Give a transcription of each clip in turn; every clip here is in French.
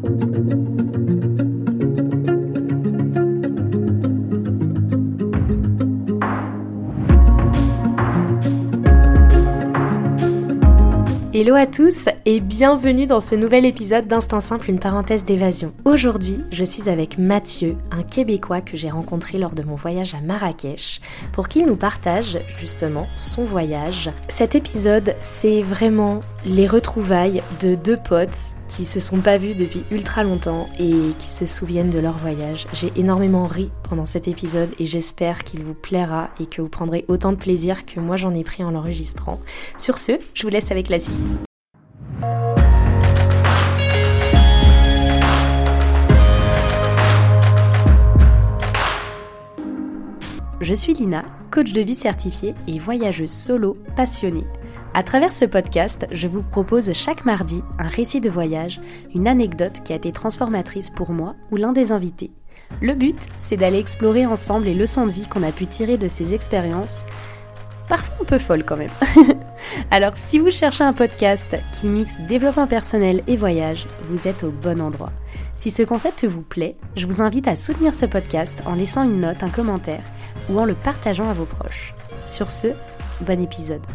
Hello à tous et bienvenue dans ce nouvel épisode d'Instinct Simple, une parenthèse d'évasion. Aujourd'hui, je suis avec Mathieu, un Québécois que j'ai rencontré lors de mon voyage à Marrakech, pour qu'il nous partage justement son voyage. Cet épisode, c'est vraiment les retrouvailles de deux potes qui se sont pas vus depuis ultra longtemps et qui se souviennent de leur voyage. J'ai énormément ri pendant cet épisode et j'espère qu'il vous plaira et que vous prendrez autant de plaisir que moi j'en ai pris en l'enregistrant. Sur ce, je vous laisse avec la suite. Je suis Lina, coach de vie certifiée et voyageuse solo passionnée. À travers ce podcast, je vous propose chaque mardi un récit de voyage, une anecdote qui a été transformatrice pour moi ou l'un des invités. Le but, c'est d'aller explorer ensemble les leçons de vie qu'on a pu tirer de ces expériences, parfois un peu folles quand même. Alors si vous cherchez un podcast qui mixe développement personnel et voyage, vous êtes au bon endroit. Si ce concept vous plaît, je vous invite à soutenir ce podcast en laissant une note, un commentaire ou en le partageant à vos proches. Sur ce, bon épisode.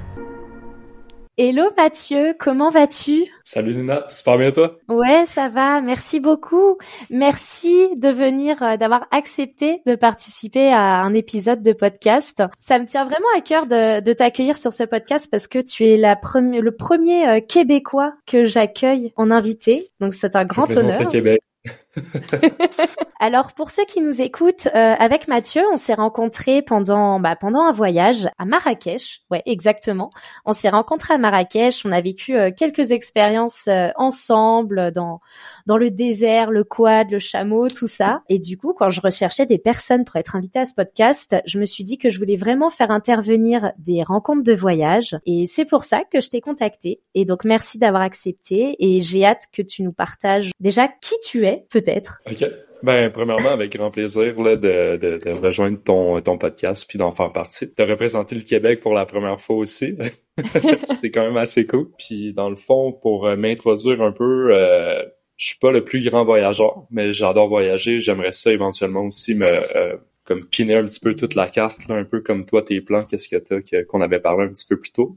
Hello Mathieu, comment vas-tu? Salut Lina, super bien toi? Ouais, ça va, merci beaucoup. Merci de venir, euh, d'avoir accepté de participer à un épisode de podcast. Ça me tient vraiment à cœur de, de t'accueillir sur ce podcast parce que tu es la le premier euh, Québécois que j'accueille en invité, donc c'est un grand honneur. Québec. Alors pour ceux qui nous écoutent, euh, avec Mathieu, on s'est rencontrés pendant bah, pendant un voyage à Marrakech. Ouais, exactement. On s'est rencontrés à Marrakech. On a vécu euh, quelques expériences euh, ensemble dans dans le désert, le quad, le chameau, tout ça. Et du coup, quand je recherchais des personnes pour être invitée à ce podcast, je me suis dit que je voulais vraiment faire intervenir des rencontres de voyage. Et c'est pour ça que je t'ai contacté. Et donc merci d'avoir accepté. Et j'ai hâte que tu nous partages déjà qui tu es, peut-être. Ok. Ben, premièrement, avec grand plaisir de, rejoindre ton, ton podcast puis d'en faire partie. De représenter le Québec pour la première fois aussi. c'est quand même assez cool. Puis dans le fond, pour euh, m'introduire un peu, euh, je suis pas le plus grand voyageur, mais j'adore voyager. J'aimerais ça éventuellement aussi me euh, comme piner un petit peu toute la carte, un peu comme toi tes plans, qu'est-ce que t'as qu'on avait parlé un petit peu plus tôt.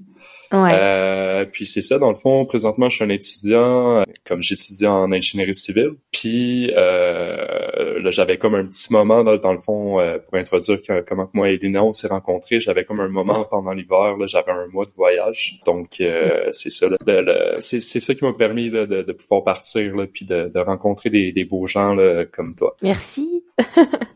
Ouais. Euh, puis c'est ça, dans le fond, présentement, je suis un étudiant, comme j'étudie en ingénierie civile. Puis euh, là, j'avais comme un petit moment, là, dans le fond, euh, pour introduire que, comment moi et Lina, on s'est rencontrés. J'avais comme un moment pendant l'hiver, là, j'avais un mois de voyage. Donc, euh, c'est ça, c'est, c'est ça qui m'a permis de, de, de, pouvoir partir, là, puis de, de rencontrer des, des beaux gens là, comme toi. Merci.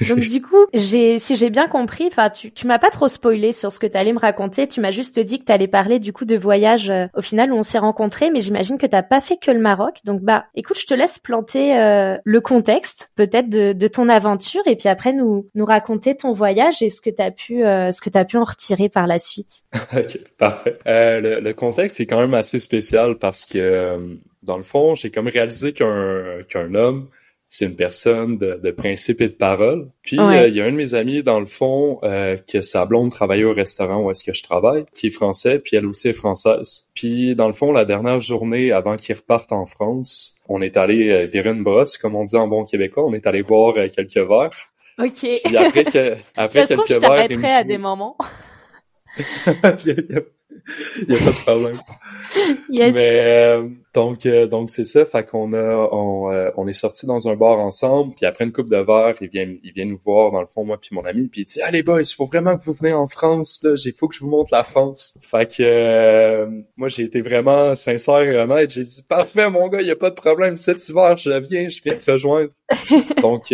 Donc du coup, j'ai, si j'ai bien compris, enfin, tu, tu m'as pas trop spoilé sur ce que tu allais me raconter. Tu m'as juste dit que tu allais parler du coup de voyage euh, au final où on s'est rencontrés, mais j'imagine que t'as pas fait que le Maroc. Donc bah, écoute, je te laisse planter euh, le contexte peut-être de, de, ton aventure et puis après nous nous raconter ton voyage et ce que t'as pu euh, ce que t'as pu en retirer par la suite. ok, parfait. le, le contexte est quand même assez spécial parce que dans le fond, j'ai comme réalisé qu'un qu'un homme c'est une personne de, de, principe et de parole. Puis euh, il y a un de mes amis dans le fond euh, que sa blonde travaillait au restaurant où est-ce que je travaille, qui est français, puis elle aussi est française. Puis dans le fond, la dernière journée avant qu'ils repartent en France, on est allé euh, virer une brosse, comme on dit en bon québécois, on est allé boire euh, quelques verres. Ok. Puis après, que, après Ça quelques se trouve, verres, je à des moments. Il n'y a, pas de problème. Yes. Mais euh, donc euh, donc c'est ça, fait qu'on a on, euh, on est sorti dans un bar ensemble, puis après une coupe de verre, il vient il vient nous voir dans le fond moi puis mon ami, puis il dit "Allez boys, il faut vraiment que vous venez en France là, il faut que je vous montre la France." Fait que moi j'ai été vraiment sincère et honnête, j'ai dit "Parfait mon gars, il y a pas de problème, cet hiver je viens, je viens te rejoindre." donc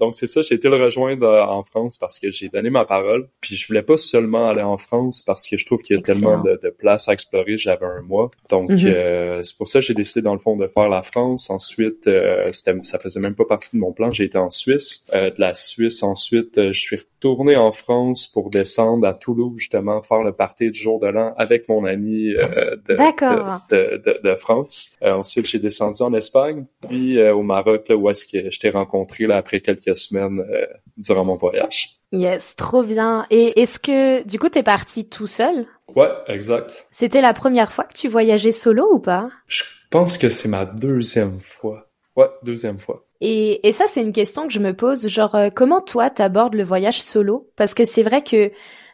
donc c'est ça, j'ai été le rejoindre en France parce que j'ai donné ma parole, puis je voulais pas seulement aller en France parce que je trouve qu'il y a tellement de, de places à explorer, j'avais un mois. Donc Mhm. Euh, c'est pour ça que j'ai décidé dans le fond de faire la France. Ensuite, euh, ça faisait même pas partie de mon plan. J'ai été en Suisse. Euh, de la Suisse, ensuite, euh, je suis retourné en France pour descendre à Toulouse justement faire le party du jour de l'an avec mon ami de, de, de, de, France. Ensuite, j'ai descendu en Espagne, puis au Maroc, là où est-ce que je t'ai rencontré là après quelques semaines durant mon voyage. Yes, trop bien. Et est-ce que du coup t'es parti tout seul? Ouais, exact. C'était la première fois que tu voyageais solo ou pas? Pense que c'est ma deuxième fois. Ouais, deuxième fois. Et, et ça, c'est une question que je me pose, genre, euh, comment toi, t'abordes le voyage solo? Parce que c'est vrai que,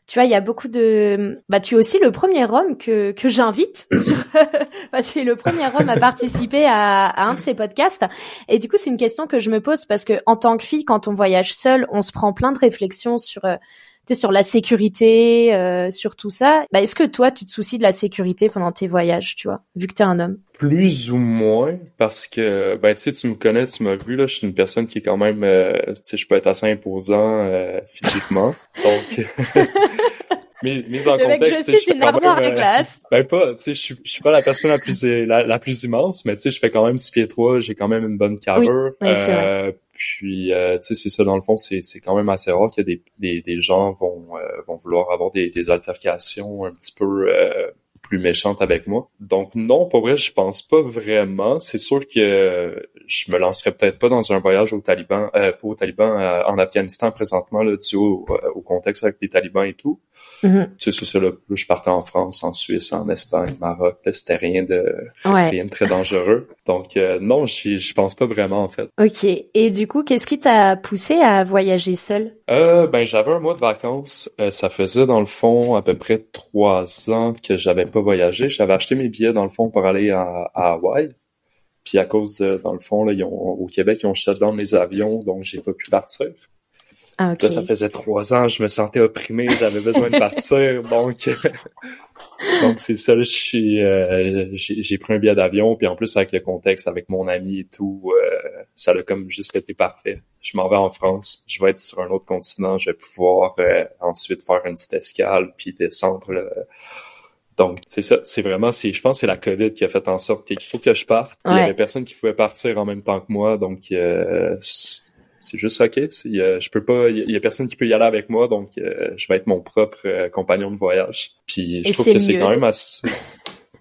tu vois, il y a beaucoup de... Bah, tu es aussi le premier homme que, que j'invite. bah, tu es le premier homme à participer à, à un de ces podcasts. Et du coup, c'est une question que je me pose parce que, en tant que fille, quand on voyage seul, on se prend plein de réflexions sur... Euh, sur la sécurité, euh, sur tout ça. Bah, est-ce que toi, tu te soucies de la sécurité pendant tes voyages, tu vois, vu que t'es un homme? Plus ou moins, parce que, ben, tu sais, tu me connais, tu m'as vu, là, je suis une personne qui est quand même, euh, tu sais, je peux être assez imposant euh, physiquement, donc... mais mise en contexte, je suis une armoire de glace. ben pas, tu sais, je suis, je suis pas la personne la plus la, la plus immense, mais tu sais, je fais quand même 6 pieds 3, j'ai quand même une bonne carrure. Oui, oui, puis, euh, tu sais, c'est ça, dans le fond, c'est, c'est quand même assez rare que des, des, des gens vont, euh, vont vouloir avoir des, des altercations un petit peu euh, plus méchantes avec moi. Donc, non, pour vrai, je pense pas vraiment. C'est sûr que je me lancerais peut-être pas dans un voyage au Taliban, euh, pas au Taliban, en Afghanistan présentement, là, dû au, au contexte avec les talibans et tout. Mm-hmm. Tu sais, c'est ça, là, je partais en France, en Suisse, en Espagne, Maroc, là, c'était rien de, rien de très dangereux. Donc, euh, non, je pense pas vraiment, en fait. Ok. Et du coup, qu'est-ce qui t'a poussé à voyager seul? Euh, ben, j'avais un mois de vacances. Euh, ça faisait, dans le fond, à peu près trois ans que j'avais pas voyagé. J'avais acheté mes billets, dans le fond, pour aller à, à Hawaï. Puis à cause, dans le fond, là, ils ont, au Québec, ils ont shut down les avions, donc j'ai pas pu partir. Ah, okay. Là, ça faisait trois ans, je me sentais opprimé, j'avais besoin de partir, donc donc c'est ça. Je suis, euh, j'ai pris un billet d'avion, puis en plus avec le contexte, avec mon ami et tout, euh, ça a comme juste été parfait. Je m'en vais en France, je vais être sur un autre continent, je vais pouvoir euh, ensuite faire une petite escale, puis descendre. Donc c'est ça, c'est vraiment, c'est, je pense, c'est la COVID qui a fait en sorte qu'il faut que je parte. Ouais. Il y avait personne qui pouvait partir en même temps que moi, donc euh, c'est juste ok. Euh, je peux pas, il y, a personne qui peut y aller avec moi, donc euh, je vais être mon propre euh, compagnon de voyage. Puis je Et trouve que c'est quand même assez.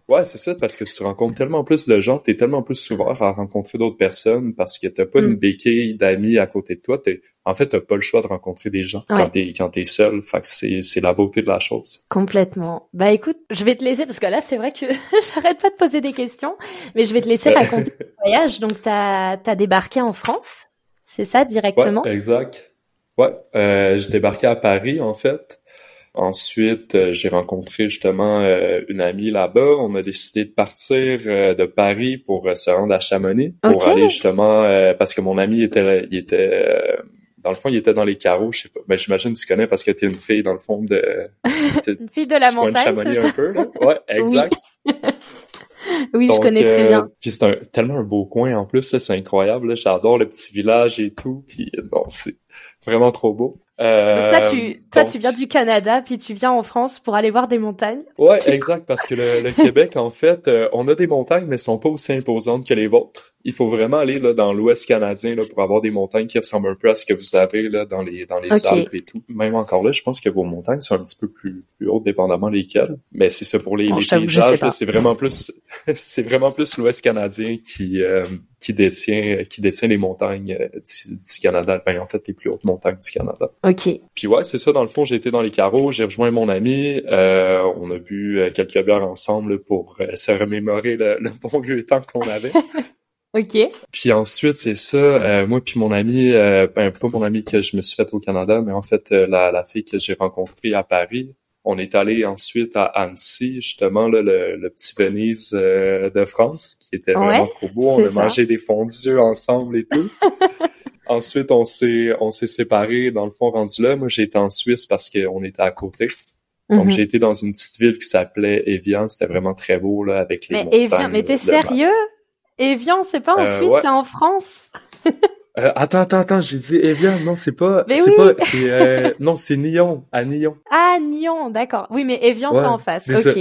Ouais, c'est ça, parce que tu rencontres tellement plus de gens, t'es tellement plus ouvert à rencontrer d'autres personnes parce que t'as pas Mm. une béquille d'amis à côté de toi. T'es, en fait, t'as pas le choix de rencontrer des gens Ouais. quand t'es quand t'es seul. Fait que c'est c'est la beauté de la chose. Complètement. Bah écoute, je vais te laisser parce que là c'est vrai que j'arrête pas de poser des questions, mais je vais te laisser raconter ton voyage. Donc t'as as débarqué en France, c'est ça directement? Ouais, exact. Ouais, euh, j'ai débarqué à Paris en fait. Ensuite, euh, j'ai rencontré justement euh, une amie là-bas. On a décidé de partir euh, de Paris pour euh, se rendre à Chamonix pour aller justement euh, parce que mon ami était il était euh, dans le fond il était dans les carreaux. Je sais pas. Ben j'imagine que tu connais parce que t'es une fille dans le fond de Une fille de la montagne, Chamonix c'est un peu. Là. Ouais, exact. Oui, je Donc, connais très euh, bien. Puis c'est un, tellement un beau coin en plus, c'est incroyable. J'adore le petit village et tout. Puis euh, non, c'est vraiment trop beau. Euh, Donc toi tu toi donc- tu viens du Canada puis tu viens en France pour aller voir des montagnes. Ouais, exact, parce que le, le Québec, en fait, euh, on a des montagnes, mais elles sont pas aussi imposantes que les vôtres. Il faut vraiment aller là dans l'Ouest canadien là, pour avoir des montagnes qui ressemblent un peu à ce que vous avez là dans les dans les. Alpes et tout. Même encore là, je pense que vos montagnes sont un petit peu plus plus hautes, dépendamment lesquelles. Mais c'est ça pour les, Bon, les paysages, c'est vraiment plus c'est vraiment plus l'Ouest canadien qui euh, qui détient qui détient les montagnes euh, du, du Canada. Ben, en fait, les plus hautes montagnes du Canada. Ok. Puis ouais, c'est ça, dans le fond, j'ai été dans les carreaux, j'ai rejoint mon ami, euh, on a bu euh, quelques bières ensemble pour euh, se remémorer le, le bon vieux temps qu'on avait. Ok. puis ensuite, c'est ça, euh, moi puis mon ami, euh, ben pas mon ami que je me suis fait au Canada, mais en fait euh, la, la fille que j'ai rencontrée à Paris, on est allé ensuite à Annecy, justement, là, le, le petit Venise euh, de France, qui était Ouais, vraiment trop beau. On a ça. mangé des fondus ensemble et tout. Ensuite, on s'est on s'est séparés dans le fond rendu là. Moi, j'ai été en Suisse parce qu'on était à côté. Donc, Mhm. j'ai été dans une petite ville qui s'appelait Evian. C'était vraiment très beau là avec les Mais montagnes. Evian, mais t'es sérieux? Evian, c'est pas en Euh, Suisse, ouais. c'est en France. Euh, attends, attends, attends. J'ai dit Evian. Non, c'est pas. Mais c'est oui. pas. C'est euh, non, c'est Nyon. À Nyon. Ah, Nyon, d'accord. Oui, mais Evian, Ouais, c'est en face. Ok.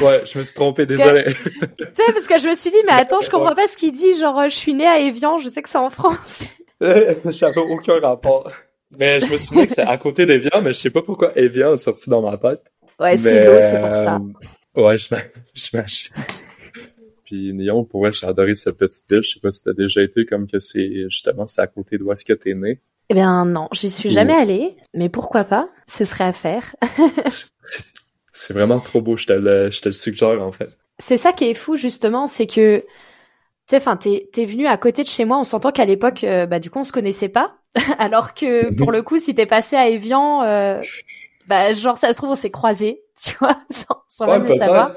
Ouais, je me suis trompé. Désolé. Tu sais, parce que je me suis dit, mais attends, je comprends pas ce qu'il dit. Genre, je suis née à Evian, je sais que c'est en France. J'avais aucun rapport. Mais je me souviens que c'est à côté d'Evian, mais je sais pas pourquoi Evian est sorti dans ma tête. Ouais, c'est l'eau, c'est pour ça. Ouais, je m'achète. Puis Nyon, pour vrai, j'ai adoré cette petite ville. Je sais pas si t'as déjà été comme que c'est justement c'est à côté d'où est-ce que t'es né. Eh bien, non, j'y suis jamais allée, mais pourquoi pas? Ce serait à faire. C'est- vraiment trop beau. Je te le, je te le suggère en fait. c'est ça qui est fou justement, c'est que tu sais, enfin, t'es es venu à côté de chez moi. On s'entend qu'à l'époque, euh, bah du coup, on se connaissait pas, alors que pour le coup, si t'es passé à Evian, euh, bah genre ça se trouve on s'est croisés, tu vois, sans, sans même le savoir.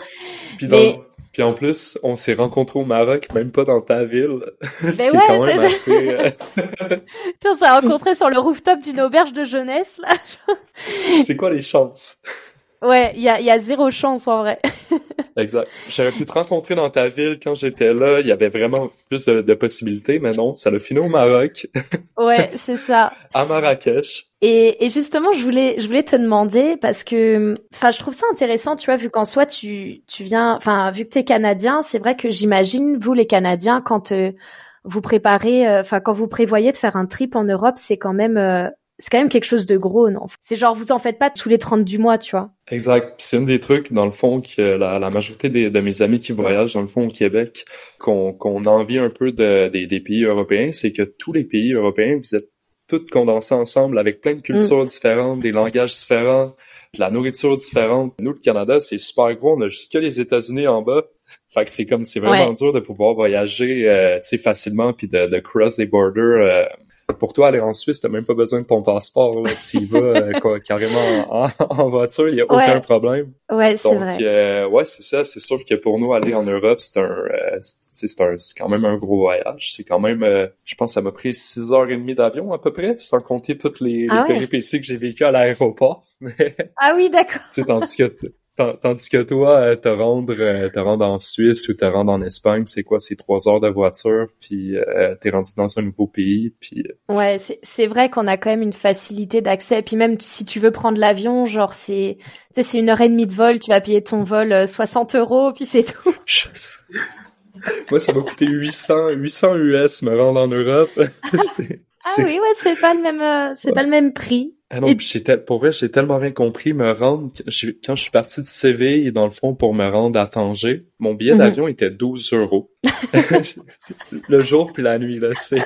Puis, Mais... Puis en plus, on s'est rencontrés au Maroc, même pas dans ta ville. c'est ouais, quand même assez... On s'est rencontrés sur le rooftop d'une auberge de jeunesse, là. c'est quoi les chances? Ouais, il y a, y a zéro chance en vrai. exact. J'aurais pu te rencontrer dans ta ville quand j'étais là. Il y avait vraiment plus de, de possibilités, mais non, ça l'a fini au Maroc. ouais, c'est ça. À Marrakech. Et, et, justement, je voulais, je voulais te demander parce que, enfin, je trouve ça intéressant, tu vois, vu qu'en soi tu, tu viens, enfin, vu que t'es canadien, c'est vrai que j'imagine vous les Canadiens quand euh, vous préparez, euh, enfin, quand vous prévoyez de faire un trip en Europe, c'est quand même euh, c'est quand même quelque chose de gros, non? C'est genre, vous en faites pas tous les 30 du mois, tu vois? Exact. C'est un des trucs, dans le fond, que la, la majorité des, de mes amis qui voyagent, dans le fond, au Québec, qu'on qu'on envie un peu de, des, des pays européens, c'est que tous les pays européens, vous êtes tous condensés ensemble avec plein de cultures mm. différentes, des langages différents, de la nourriture différente. Nous, le Canada, c'est super gros. On a juste que les États-Unis en bas. Fait que c'est comme, c'est vraiment dur de pouvoir voyager, euh, tu sais, facilement puis de, de cross des borders euh, pour toi, aller en Suisse, t'as même pas besoin de ton passeport. Tu y vas euh, carrément en, voiture, il y a aucun problème. Ouais, c'est vrai. Euh, ouais, c'est ça. C'est sûr que pour nous, aller en Europe, c'est un, euh, c'est un, c'est quand même un gros voyage. C'est quand même, je pense, ça m'a pris six heures et demie d'avion à peu près, sans compter toutes les, ah péripéties que j'ai vécues à l'aéroport. ah oui, d'accord. tandis que Tandis que toi, euh, te rendre, euh, te rendre en Suisse ou te rendre en Espagne, c'est quoi? C'est trois heures de voiture, puis euh, t'es rendu dans un nouveau pays, puis... Ouais, c'est vrai qu'on a quand même une facilité d'accès. Puis même si tu veux prendre l'avion, genre c'est c'est une heure et demie de vol, tu vas payer ton vol 60 euros, puis c'est tout. Moi, ça m'a coûté 800, 800 US me rendre en Europe. ah oui, ouais, c'est pas le même, c'est pas le même prix. Ah non, j'étais, pour vrai, j'ai tellement rien compris. Me rendre, quand je suis parti de Séville, dans le fond, pour me rendre à Tanger, mon billet mhm. d'avion était 12 euros. le jour puis la nuit, là, c'est...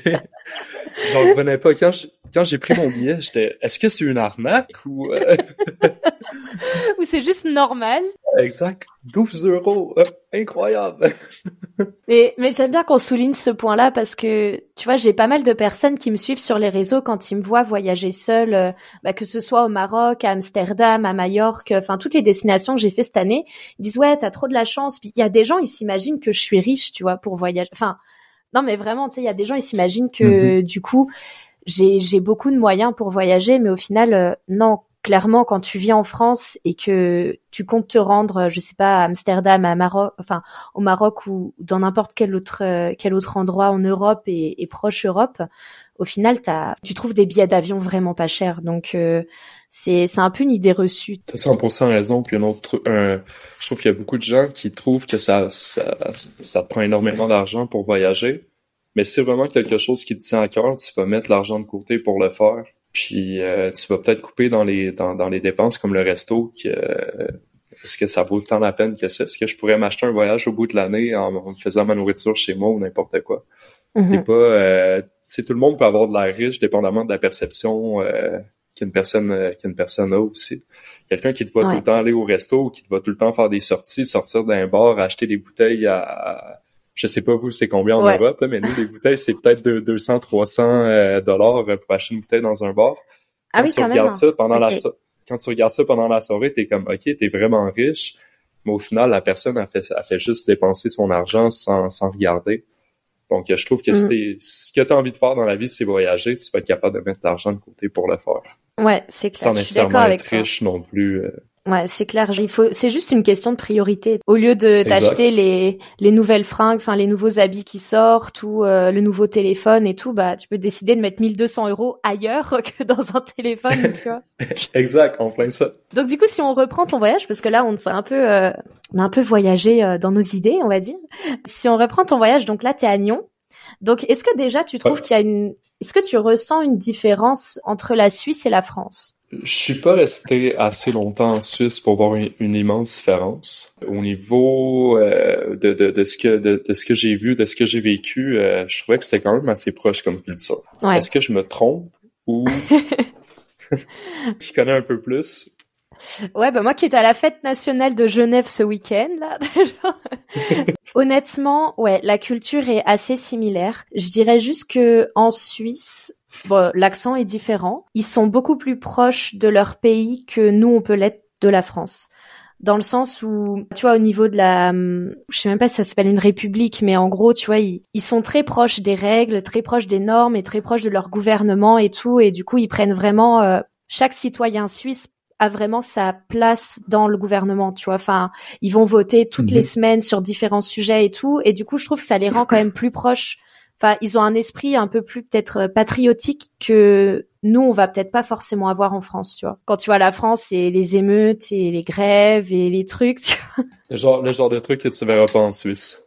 J'en revenais pas. Quand quand j'ai pris mon billet, j'étais, est-ce que c'est une arnaque ou... Euh? ou c'est juste normal? Exact. 12 euros. Euh, incroyable. mais mais j'aime bien qu'on souligne ce point-là parce que, tu vois, j'ai pas mal de personnes qui me suivent sur les réseaux quand ils me voient voyager seule, euh, bah, que ce soit au Maroc, à Amsterdam, à Majorque, enfin, toutes les destinations que j'ai fait cette année. Ils disent, ouais, t'as trop de la chance. Puis il y a des gens, ils s'imaginent que je suis riche, tu vois, pour voyager. Enfin, non, mais vraiment, tu sais, il y a des gens, ils s'imaginent que, mhm. du coup, j'ai j'ai beaucoup de moyens pour voyager, mais au final, euh, non. Clairement, quand tu vis en France et que tu comptes te rendre, je sais pas, à Amsterdam, à Maroc, enfin au Maroc ou dans n'importe quel autre euh, quel autre endroit en Europe et, et proche Europe, au final, tu trouves des billets d'avion vraiment pas chers. Donc euh, c'est un peu une idée reçue. T'as 100% raison. Puis un autre, je trouve qu'il y a beaucoup de gens qui trouvent que ça ça, ça prend énormément d'argent pour voyager. Mais c'est vraiment quelque chose qui te tient à cœur, tu vas mettre l'argent de côté pour le faire. Puis euh, tu vas peut-être couper dans les dans, dans les dépenses comme le resto que euh, est-ce que ça vaut tant la peine que ça? Est-ce que je pourrais m'acheter un voyage au bout de l'année en, faisant ma nourriture chez moi ou n'importe quoi? T'es pas euh, tout le monde peut avoir de l'air riche dépendamment de la perception euh, qu'une personne euh, qu'une personne a aussi. Quelqu'un qui te voit tout le temps aller au resto ou qui te voit tout le temps faire des sorties, sortir d'un bar, acheter des bouteilles à je sais pas vous c'est combien en Europe, mais nous les bouteilles c'est peut-être 200, 300 euh, dollars pour acheter une bouteille dans un bar. Ah quand tu regardes ça pendant la quand tu regardes ça pendant la soirée, t'es comme ok, t'es vraiment riche, mais au final la personne a fait a fait juste dépenser son argent sans sans regarder. Donc je trouve que mm. ce que tu as envie de faire dans la vie, c'est voyager, tu vas être capable de mettre de l'argent de côté pour le faire. Ouais, c'est clair. Sans nécessairement être riche non plus. Euh, Ouais, c'est clair. Il faut, c'est juste une question de priorité. Au lieu de t'acheter les les nouvelles fringues, enfin les nouveaux habits qui sortent ou euh, le nouveau téléphone et tout, bah tu peux décider de mettre 1200 euros ailleurs que dans un téléphone, tu vois. exact, en plein ça. Donc du coup, si on reprend ton voyage, parce que là on s'est un peu, euh, on a un peu voyagé euh, dans nos idées, on va dire. Si on reprend ton voyage, donc là t'es à Nyon. Donc est-ce que déjà tu trouves qu'il y a une, est-ce que tu ressens une différence entre la Suisse et la France? Je suis pas resté assez longtemps en Suisse pour voir une, immense différence au niveau euh, de, de, de, ce que de, de ce que j'ai vu, de ce que j'ai vécu. Euh, je trouvais que c'était quand même assez proche comme culture. Est-ce que je me trompe ou je connais un peu plus? Ouais, bah moi qui étais à la fête nationale de Genève ce week-end, là, honnêtement, ouais, la culture est assez similaire. Je dirais juste que en Suisse, l'accent est différent. Ils sont beaucoup plus proches de leur pays que nous, on peut l'être de la France dans le sens où, tu vois, au niveau de la, je sais même pas si ça s'appelle une république, mais en gros, tu vois, ils, ils, sont très proches des règles, très proches des normes et très proches de leur gouvernement et tout, et du coup, ils prennent vraiment, euh, chaque citoyen suisse a vraiment sa place dans le gouvernement, tu vois. Enfin, ils vont voter toutes les mhm. semaines sur différents sujets et tout, et du coup, je trouve que ça les rend quand même plus proches. Enfin, ils ont un esprit un peu plus peut-être patriotique que nous, on va peut-être pas forcément avoir en France, tu vois. Quand tu vois la France, c'est les émeutes et les grèves et les trucs, tu vois. Le genre, le genre de trucs que tu verras pas en Suisse.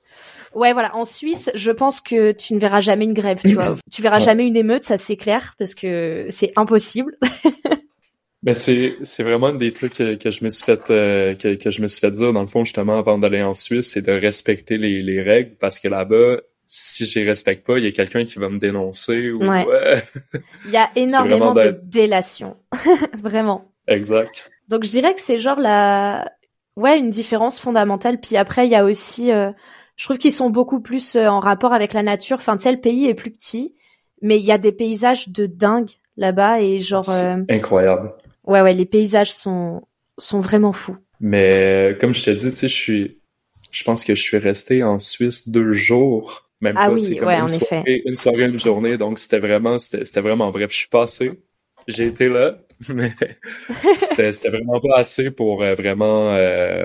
Ouais, voilà. En Suisse, je pense que tu ne verras jamais une grève, tu vois. Tu verras jamais une émeute, ça c'est clair, parce que c'est impossible. Mais c'est c'est vraiment des trucs que, que je me suis fait euh, que, que je me suis fait dire dans le fond justement avant d'aller en Suisse, c'est de respecter les, les règles parce que là-bas si je les respecte pas, il y a quelqu'un qui va me dénoncer ou ouais. il y a énormément de délation. Vraiment. Exact. Donc je dirais que c'est genre la ouais, une différence fondamentale puis après il y a aussi euh, je trouve qu'ils sont beaucoup plus euh, en rapport avec la nature. Enfin, tu sais le pays est plus petit, mais il y a des paysages de dingue là-bas et genre euh... incroyable. Ouais ouais, les paysages sont sont vraiment fous. Mais comme je te dis, tu sais je suis je pense que je suis resté en Suisse deux jours même ah pas, oui, comme ouais, une, en soirée, effet. une soirée, une journée, donc c'était vraiment, c'était vraiment bref. Je suis passé, j'ai été là, mais c'était c'était vraiment pas assez pour euh, vraiment euh,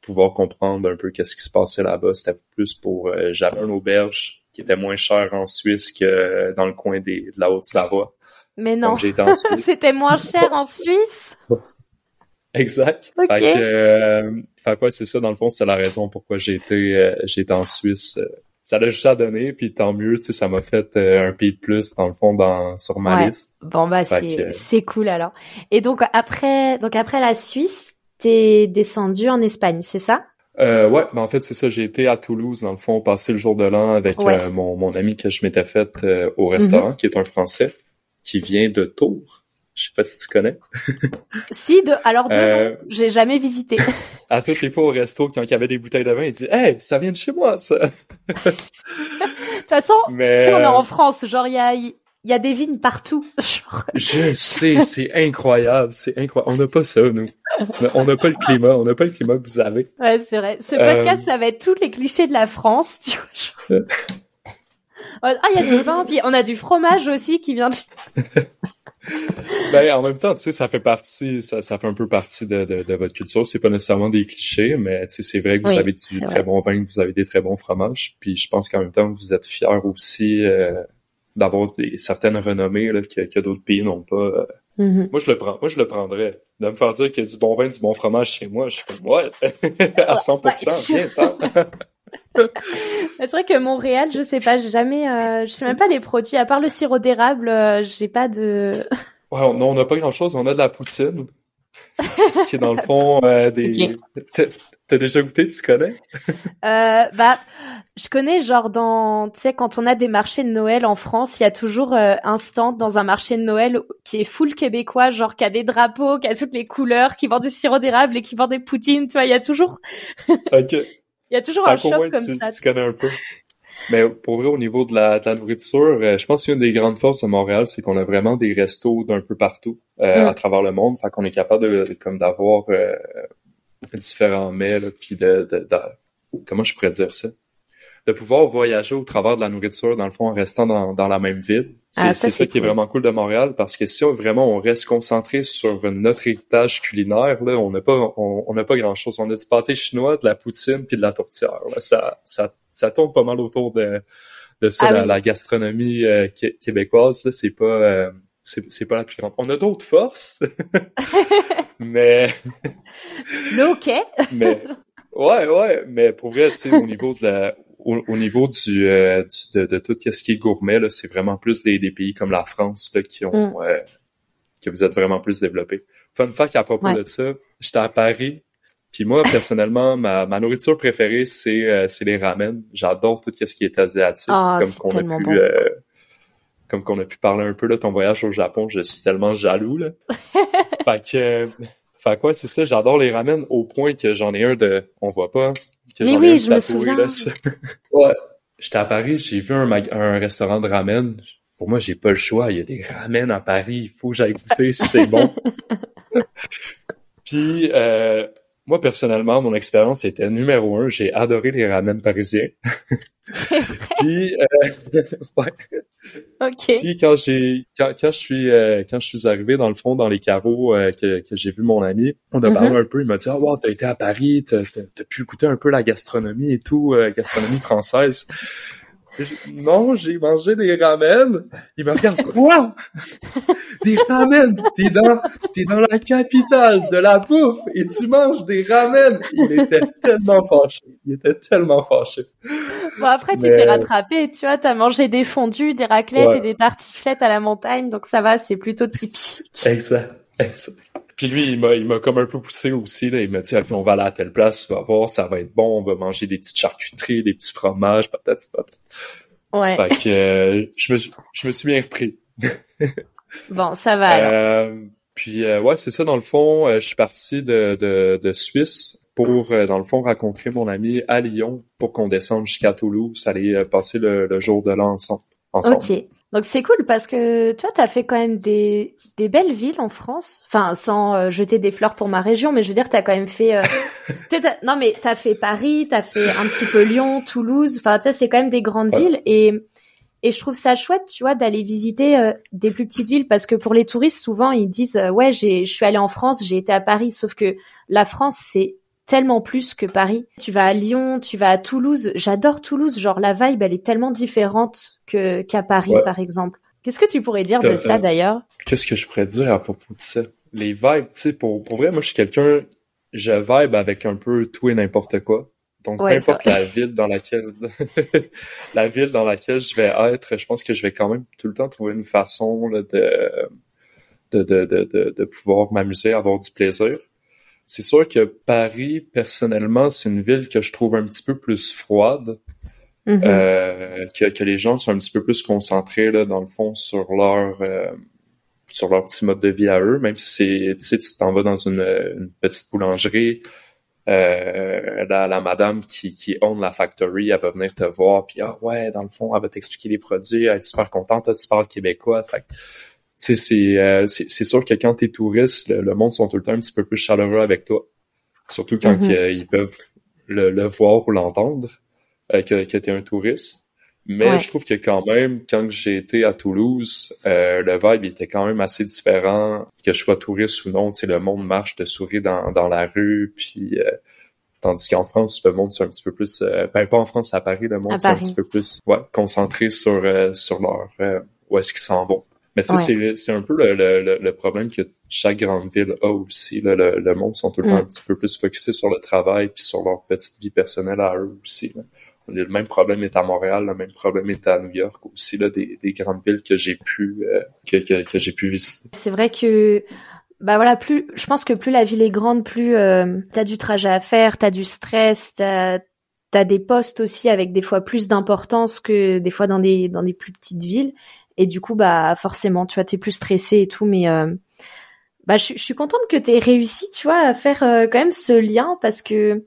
pouvoir comprendre un peu qu'est-ce qui se passait là-bas. C'était plus pour euh, j'avais une auberge qui était moins chère en Suisse que dans le coin des, de la Haute-Savoie. Mais non, c'était moins cher en Suisse. Exact. Okay. Fait que, euh, fait quoi, c'est ça, dans le fond, c'est la raison pourquoi j'ai été, euh, j'ai été en Suisse. Euh, ça l'a juste à donner, puis tant mieux, tu sais, ça m'a fait euh, un pied de plus, dans le fond, dans, sur ma ouais. liste. Bon, bah, c'est, c'est cool, alors. Et donc, après, donc après la Suisse, t'es descendu en Espagne, c'est ça? Euh, ouais, ben en fait c'est ça. J'ai été à Toulouse dans le fond passer le jour de l'an avec Ouais. euh, mon, mon ami que je m'étais fait euh, au restaurant, qui est un Français qui vient de Tours. Je sais pas si tu connais. Si, de, alors de, Euh, j'ai jamais visité. À toutes les fois au resto, quand il y avait des bouteilles de vin, il dit "Hey, ça vient de chez moi, ça." De toute façon, Mais sais, on est euh, en France, genre, il y a, il y a des vignes partout. Genre, Je sais, c'est incroyable, c'est incroyable. On n'a pas ça, nous. On n'a pas le climat, on n'a pas le climat que vous avez. ouais, c'est vrai. Ce Euh, podcast, ça va être tous les clichés de la France, tu vois. Ah, il y a du vin, puis on a du fromage aussi qui vient de... Ben, en même temps, tu sais, ça fait partie, ça, ça fait un peu partie de, de, de votre culture. C'est pas nécessairement des clichés, mais tu sais, c'est vrai que vous Oui, avez du très vrai. bon vin, que vous avez des très bons fromages. Puis je pense qu'en même temps, vous êtes fiers aussi euh, d'avoir certaines renommées là, que, que d'autres pays n'ont pas. euh. Mhm. Moi, je le prends. Moi, je le prendrais. De me faire dire qu'il y a du bon vin, du bon fromage chez moi, je suis comme, ouais, à 100%, Ouais, bien. C'est vrai que Montréal, je sais pas, j'ai jamais, euh, je sais même pas les produits, à part le sirop d'érable, euh, j'ai pas de... Ouais, on on n'a pas grand-chose. On a de la poutine, qui est dans le fond euh, des... T'as- T'as déjà goûté, tu connais? Euh, bah, je connais genre dans, tu sais, quand on a des marchés de Noël en France, il y a toujours euh, un stand dans un marché de Noël qui est full québécois, genre qui a des drapeaux, qui a toutes les couleurs, qui vend du sirop d'érable et qui vend des poutines, tu vois, il y a toujours, Ok. Il y a toujours un moins, comme tu, ça. tu connais un peu. Mais pour vrai, au niveau de la, de la nourriture, euh, je pense qu'une des grandes forces de Montréal, c'est qu'on a vraiment des restos d'un peu partout euh, Mm. à travers le monde. Fait qu'on est capable de, comme d'avoir euh, différents mets, là, puis de, de, de- comment je pourrais dire ça? De pouvoir voyager au travers de la nourriture, dans le fond, en restant dans, dans la même ville. C'est Ah, ça, c'est ça c'est qui est vraiment cool de Montréal, parce que si on, vraiment on reste concentré sur notre héritage culinaire, là, on n'a pas, on, on n'a pas grand chose. On a du pâté chinois, de la poutine, puis de la tourtière. Là. Ça, ça, ça tourne pas mal autour de, de ça, Ah la, oui. la gastronomie euh, qué- québécoise. Là, c'est pas, euh, c'est, c'est pas la plus grande. On a d'autres forces, mais, Mais ok. mais, ouais, ouais, mais pour vrai, tu sais, au niveau de la, au, au niveau du, euh, du- de, de tout ce qui est gourmet, là, c'est vraiment plus des, des pays comme la France là, qui ont, Mm. euh, que vous êtes vraiment plus développés. Fun fact à propos Ouais. de ça, j'étais à Paris, puis moi personnellement, ma, ma nourriture préférée c'est euh, c'est les ramen. J'adore tout ce qui est asiatique, Ah, comme qu'on a pu, bon. euh, comme qu'on a pu parler un peu de ton voyage au Japon. Je suis tellement jaloux là. fait que, Fait quoi, c'est ça, j'adore les ramen au point que j'en ai un de, on voit pas, que Mais oui, je me souviens. là, ouais. J'étais à Paris, j'ai vu un, mag- un restaurant de ramen. Pour moi, j'ai pas le choix. Il y a des ramen à Paris. Il faut que j'aille goûter si c'est bon. Puis, euh, moi, personnellement, mon expérience était numéro un. J'ai adoré les ramen parisiens. Puis, euh, ouais. Puis quand j'ai quand, quand je suis euh, quand je suis arrivé dans le fond dans les carreaux euh, que, que j'ai vu mon ami, on a parlé un peu, il m'a dit ah wow t'as été à Paris, t'as t'as- t'as pu goûter un peu la gastronomie et tout, euh, gastronomie française. Non, j'ai mangé des ramen. Il me regarde quoi? Des ramen? T'es dans t'es dans la capitale de la bouffe et tu manges des ramen. Il était tellement fâché. Il était tellement fâché. Bon, après, tu Mais- t'es rattrapé, tu vois, t'as mangé des fondus, des raclettes Ouais. et des tartiflettes à la montagne, donc ça va, c'est plutôt typique. Exact. exact. Puis lui, il m'a, il m'a comme un peu poussé aussi, là. Il m'a dit, Ah, puis on va aller à telle place, tu vas voir, ça va être bon, on va manger des petites charcuteries, des petits fromages, peut-être, peut-être. Ouais. Fait que, euh, je me, suis- je me suis bien repris. Bon, ça va alors. Euh, puis, euh, ouais, c'est ça, dans le fond, euh, je suis parti de, de, de Suisse pour, euh, dans le fond, rencontrer mon ami à Lyon pour qu'on descende jusqu'à Toulouse, aller euh, passer le, le jour de l'an ensemble. ensemble. Ok. Donc c'est cool parce que toi, t'as fait quand même des, des belles villes en France. Enfin, sans euh, jeter des fleurs pour ma région, mais je veux dire, t'as quand même fait. euh, tu non, mais t'as fait Paris, t'as fait un petit peu Lyon, Toulouse. Enfin, tu sais, c'est quand même des grandes Ouais. villes et et je trouve ça chouette, tu vois, d'aller visiter euh, des plus petites villes parce que pour les touristes, souvent ils disent euh, ouais, j'ai, je suis allé en France, j'ai été à Paris, sauf que la France c'est tellement plus que Paris. Tu vas à Lyon, tu vas à Toulouse. J'adore Toulouse. Genre, la vibe, elle est tellement différente que, qu'à Paris, Ouais. par exemple. Qu'est-ce que tu pourrais dire de ça, euh, d'ailleurs? Qu'est-ce que je pourrais dire à propos de ça? Les vibes, tu sais, pour, pour vrai, moi, je suis quelqu'un, je vibe avec un peu tout et n'importe quoi. Donc, Ouais, peu importe la ville dans laquelle, la ville dans laquelle je vais être, je pense que je vais quand même tout le temps trouver une façon, là, de, de, de, de, de, de pouvoir m'amuser, avoir du plaisir. C'est sûr que Paris, personnellement, c'est une ville que je trouve un petit peu plus froide Mhm. euh, que, que les gens sont un petit peu plus concentrés là, dans le fond sur leur euh, sur leur petit mode de vie à eux, même si c'est tu sais tu t'en vas dans une, une petite boulangerie, euh, la, la madame qui qui own la factory, elle va venir te voir puis ah ouais dans le fond elle va t'expliquer les produits, elle est super contente, tu parles québécois, fait c'est euh, c'est sûr que quand t'es touriste, le, le monde sont tout le temps un petit peu plus chaleureux avec toi, surtout quand Mhm. que- ils peuvent le, le voir ou l'entendre euh, que, que tu es un touriste. Mais Ouais. je trouve que quand même, quand j'ai été à Toulouse, euh, le vibe était quand même assez différent, que je sois touriste ou non. Tu sais, le monde marche, te sourit dans, dans la rue, puis euh, tandis qu'en France, le monde c'est un petit peu plus, euh, ben pas en France, à Paris, le monde c'est un petit peu plus, ouais, concentré sur euh, sur leur euh, où est-ce qu'ils s'en vont. Mais tu sais, c'est c'est un peu le, le, le, le problème que chaque grande ville a aussi. Là, le, le monde sont tout le temps Mm. un petit peu plus focusés sur le travail puis sur leur petite vie personnelle à eux aussi. là. Le même problème est à Montréal, le même problème est à New York aussi, là, des, des grandes villes que j'ai pu euh, que, que, que j'ai pu visiter. C'est vrai que, bah voilà, plus, je pense que plus la ville est grande, plus euh, t'as du trajet à faire, t'as du stress, t'as, t'as des postes aussi avec des fois plus d'importance que des fois dans des, dans des plus petites villes. Et du coup, bah forcément, tu vois, t'es plus stressé et tout, mais euh, bah je, je suis contente que t'aies réussi, tu vois, à faire euh, quand même ce lien parce que,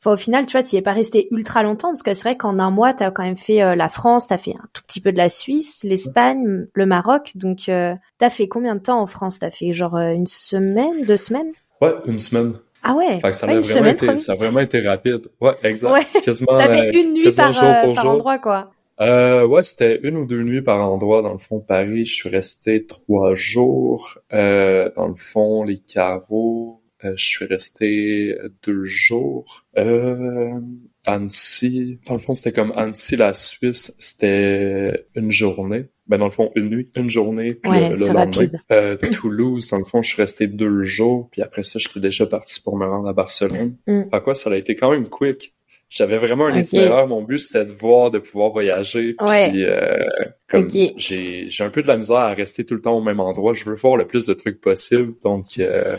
enfin, au final, tu vois, t'y es pas resté ultra longtemps parce que c'est vrai qu'en un mois, t'as quand même fait euh, la France, t'as fait un tout petit peu de la Suisse, l'Espagne, le Maroc, donc t'as fait combien de temps en France? T'as fait genre une semaine, deux semaines? Ouais, une semaine. Ah ouais, Fait que ça, ouais, a vraiment semaine, été, ça a vraiment été rapide. Ouais, exact. Ouais. Quasiment, fait une nuit par, jour pour par jour. endroit, quoi. Euh, ouais, c'était une ou deux nuits par endroit. Dans le fond, Paris, je suis resté trois jours. Euh, dans le fond, les carreaux, euh, je suis resté deux jours. Euh, Annecy, dans le fond, c'était comme Annecy, la Suisse, c'était une journée. Ben, dans le fond, une nuit, une journée, puis Ouais, le, le lendemain. Euh, Toulouse, dans le fond, je suis resté deux jours, puis après ça, j'étais déjà parti pour me rendre à Barcelone. Mm. Fait quoi, ça a été quand même quick. J'avais vraiment un Ok. itinéraire. Mon but, c'était de voir, de pouvoir voyager. Puis, Ouais. euh, comme j'ai, j'ai un peu de la misère à rester tout le temps au même endroit. Je veux voir le plus de trucs possible. Donc, euh,